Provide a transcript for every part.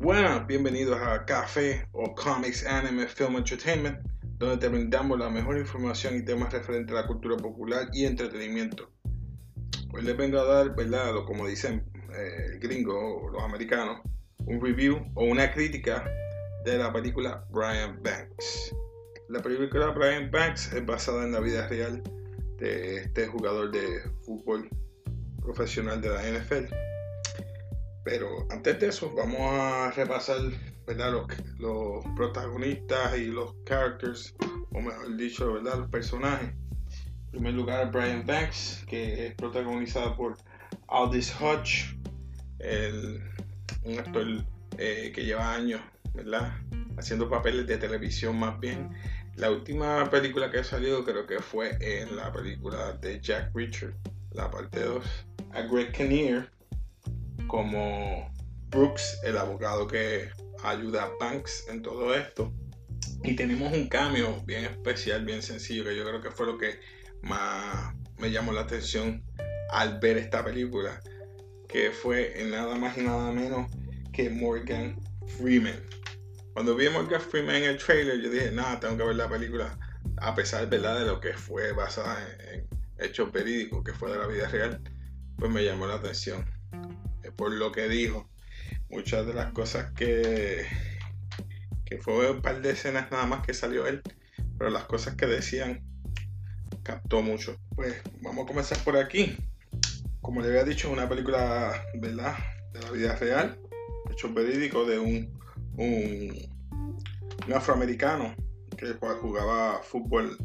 Buenas, bienvenidos a Café o Comics Anime Film Entertainment, donde te brindamos la mejor información y temas referentes a la cultura popular y entretenimiento. Hoy les vengo a dar, ¿verdad? como dicen eh, el gringo o los americanos, un review o una crítica de la película Brian Banks. La película Brian Banks es basada en la vida real de este jugador de fútbol profesional de la NFL pero antes de eso, vamos a repasar ¿verdad? Los, protagonistas y los characters, o mejor dicho, ¿verdad? los personajes. En primer lugar, Brian Banks, que es protagonizado por Aldis Hodge, un actor eh, que lleva años ¿verdad? haciendo papeles de televisión más bien. La última película que ha salido creo que fue en la película de Jack Richard, la parte 2. A Greg Kinnear, como Brooks, el abogado que ayuda a Banks en todo esto. Y tenemos un cambio bien especial, bien sencillo, que yo creo que fue lo que más me llamó la atención al ver esta película, que fue nada más y nada menos que Morgan Freeman. Cuando vi a Morgan Freeman en el trailer, yo dije, nada, tengo que ver la película, a pesar de lo que fue basada en, en hechos verídicos, que fue de la vida real, pues me llamó la atención por lo que dijo. Muchas de las cosas que, que fue un par de escenas nada más que salió él, pero las cosas que decían captó mucho. Pues vamos a comenzar por aquí. Como le había dicho, una película, ¿verdad? De la vida real, hecho verídico de un, un, afroamericano que jugaba fútbol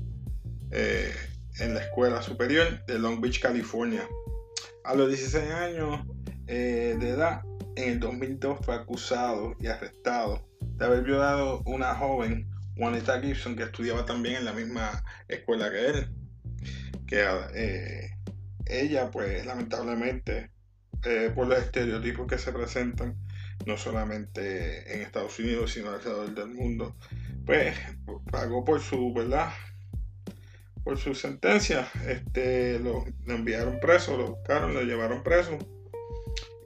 eh, en la escuela superior de Long Beach, California. A los 16 años eh, de edad, en el 2002 fue acusado y arrestado de haber violado una joven, Juanita Gibson, que estudiaba también en la misma escuela que él. Que eh, ella, pues lamentablemente, eh, por los estereotipos que se presentan, no solamente en Estados Unidos, sino alrededor del mundo, pues pagó por su, ¿verdad? Por su sentencia. Este, lo, lo enviaron preso, lo buscaron, lo llevaron preso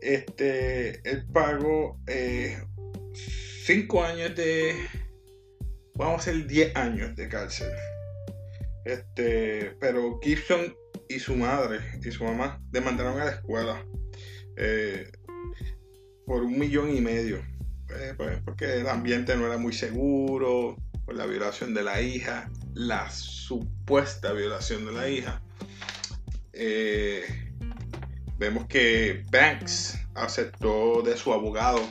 este, él pagó 5 eh, años de, vamos a decir 10 años de cárcel. Este, pero Gibson y su madre y su mamá demandaron a la escuela eh, por un millón y medio. Eh, pues, porque el ambiente no era muy seguro, por la violación de la hija, la supuesta violación de la hija vemos que Banks aceptó de su abogado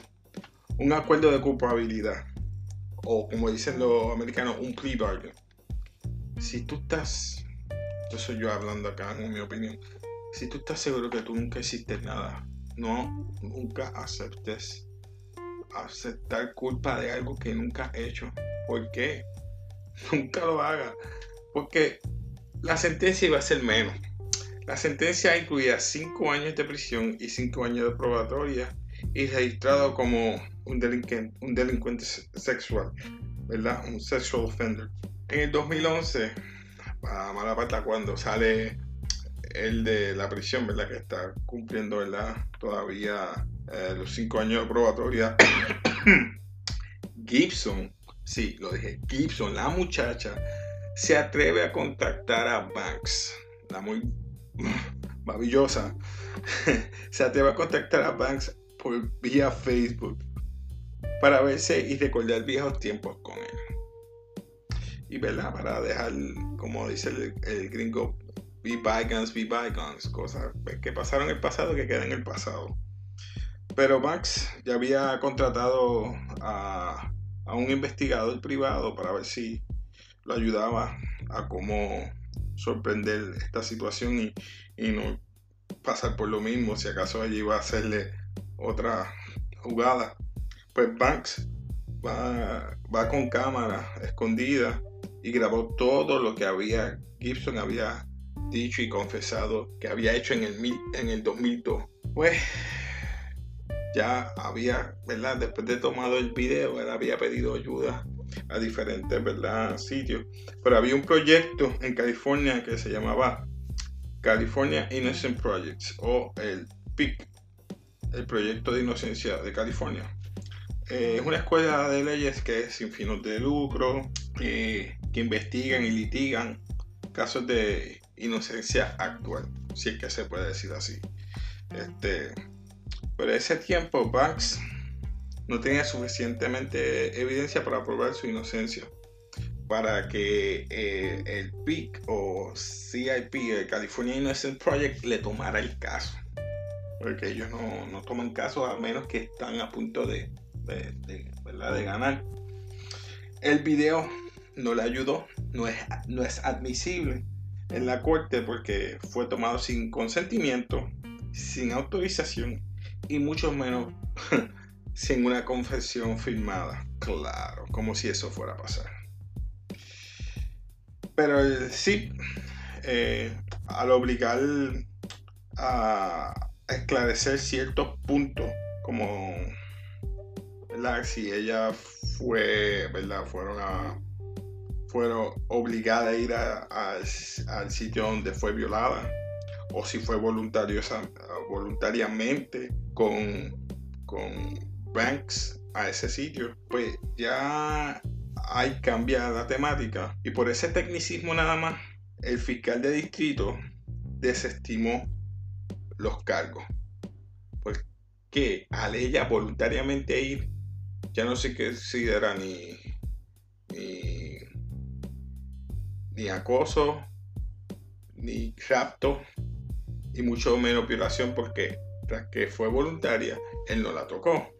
un acuerdo de culpabilidad, o como dicen los americanos, un plea bargain. Si tú estás, yo yo hablando acá, en mi opinión, si tú estás seguro que tú nunca hiciste nada, no, nunca aceptes aceptar culpa de algo que nunca has hecho. ¿Por qué? Nunca lo hagas. Porque la sentencia iba a ser menos. La sentencia incluía 5 años de prisión y 5 años de probatoria y registrado como un delincuente, un delincuente sexual, ¿verdad? Un sexual offender. En el 2011, a mala pata, cuando sale el de la prisión, ¿verdad? Que está cumpliendo, ¿verdad? Todavía eh, los 5 años de probatoria. Gibson, sí, lo dije, Gibson, la muchacha, se atreve a contactar a Banks, la muy maravillosa, se atreve a contactar a Banks por vía Facebook para verse y recordar viejos tiempos con él. Y ¿verdad? para dejar, como dice el, gringo, be bygones, be bygones, cosas que pasaron en el pasado que quedan en el pasado. Pero Banks ya había contratado a, a un investigador privado para ver si lo ayudaba a cómo sorprender esta situación y, no pasar por lo mismo si acaso allí iba a hacerle otra jugada. Pues Banks va, va con cámara escondida y grabó todo lo que había Gibson había dicho y confesado que había hecho en el, en el 2002. Pues ya había, ¿verdad? Después de tomado el video, él había pedido ayuda a diferentes ¿verdad? sitios. Pero había un proyecto en California que se llamaba California Innocent Projects o el PIC, el proyecto de inocencia de California. Eh, es una escuela de leyes que es sin fines de lucro, que investigan y litigan casos de inocencia actual, si es que se puede decir así. Este, pero ese tiempo Banks no tenía suficientemente evidencia para probar su inocencia para que eh, el PIC o CIP, el California Innocent Project, le tomara el caso. Porque ellos no, toman caso a menos que están a punto de, de, ganar. El video no le ayudó, no es, no es admisible en la corte porque fue tomado sin consentimiento, sin autorización y mucho menos sin una confesión firmada. Claro, como si eso fuera a pasar. Pero sí, eh, al obligar a esclarecer ciertos puntos, como si ella fue, ¿verdad? Fueron a fueron obligadas a ir al sitio donde fue violada o si fue voluntario, voluntariamente con, con Banks a ese sitio, pues ya hay cambia la temática y por ese tecnicismo nada más el fiscal de distrito desestimó los cargos. Porque al ella voluntariamente ir, ya no se considera ni, ni, ni acoso, ni rapto, y mucho menos violación, porque tras que fue voluntaria, él no la tocó.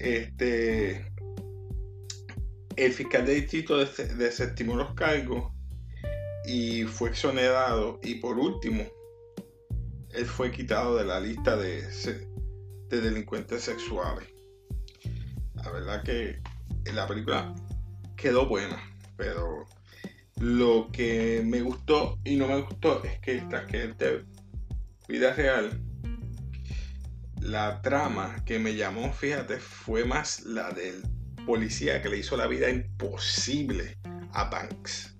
Este, el fiscal de distrito desestimó los cargos y fue exonerado. Y por último, él fue quitado de la lista de, de delincuentes sexuales. La verdad que la película quedó buena, pero lo que me gustó y no me gustó es que tras que de vida real, la trama que me llamó, fíjate, fue más la del policía que le hizo la vida imposible a Banks.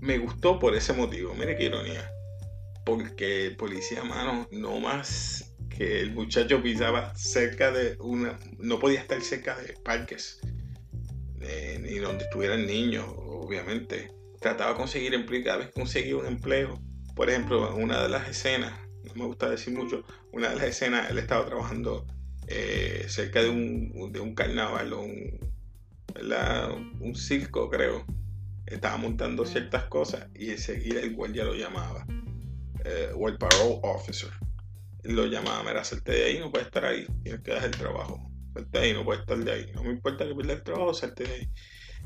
Me gustó por ese motivo, mire qué ironía. Porque el policía, mano, no más que el muchacho pisaba cerca de una. No podía estar cerca de parques, ni donde estuvieran niños, obviamente. Trataba de conseguir empleo, cada vez conseguía un empleo. Por ejemplo, una de las escenas, me gusta decir mucho, una de las escenas, él estaba trabajando eh, cerca de un, de un carnaval, un, un circo creo. Estaba montando ciertas cosas y enseguida el guardia lo llamaba, eh, o el parole officer. Lo llamaba, mira, salte de ahí, no puedes estar ahí, tienes que dejar el trabajo. Salte de ahí, no puedes estar de ahí. No me importa que pierda el trabajo, salte de ahí.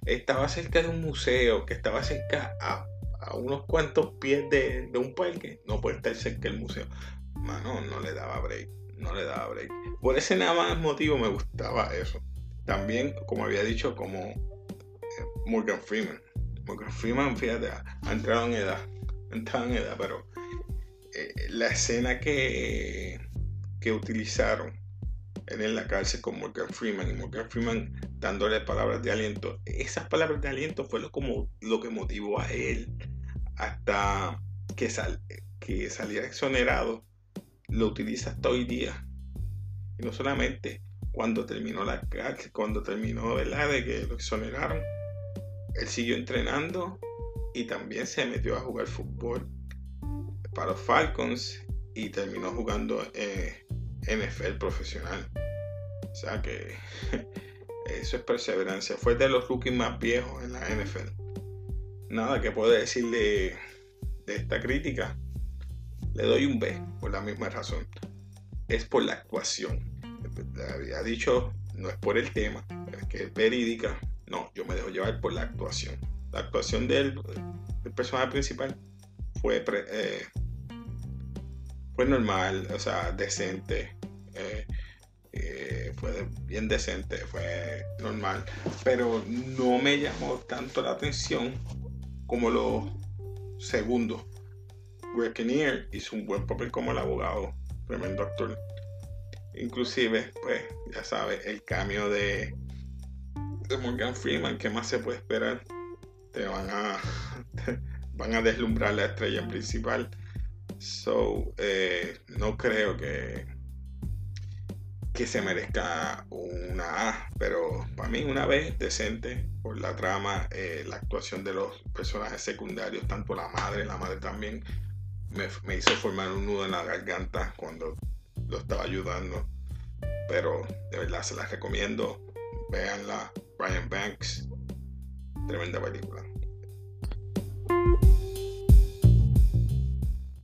Estaba cerca de un museo, que estaba cerca a, a unos cuantos pies de, de un parque. No puede estar cerca del museo. Mano, no le daba break no le daba break. Por ese nada más motivo me gustaba eso. También, como había dicho, como eh, Morgan Freeman. Morgan Freeman, fíjate, ha entrado en edad. Ha entrado en edad, pero eh, la escena que, que utilizaron en la cárcel con Morgan Freeman y Morgan Freeman dándole palabras de aliento. Esas palabras de aliento fue como, lo que motivó a él hasta que, sal, que saliera exonerado lo utiliza hasta hoy día. Y no solamente cuando terminó la cárcel, cuando terminó ¿verdad? de que lo exoneraron, él siguió entrenando y también se metió a jugar fútbol para los Falcons y terminó jugando en NFL profesional. O sea que eso es perseverancia. Fue de los rookies más viejos en la NFL. Nada que puedo decirle de esta crítica. Le doy un B por la misma razón. Es por la actuación. Había dicho, no es por el tema, es que es verídica. No, yo me dejo llevar por la actuación. La actuación del, personaje principal fue, eh, fue normal, o sea, decente. Eh, eh, fue bien decente, fue normal. Pero no me llamó tanto la atención como lo segundo Greg Kinnear hizo un buen papel como el abogado, tremendo actor. Inclusive, pues, ya sabes, el cambio de, Morgan Freeman, ¿qué más se puede esperar? Te van a, van a deslumbrar la estrella principal. So, eh, no creo que, que se merezca una A, pero para mí una B decente por la trama, eh, la actuación de los personajes secundarios, tanto la madre, la madre también me, hizo formar un nudo en la garganta cuando lo estaba ayudando, pero de verdad se las recomiendo, véanla, Brian Banks, tremenda película.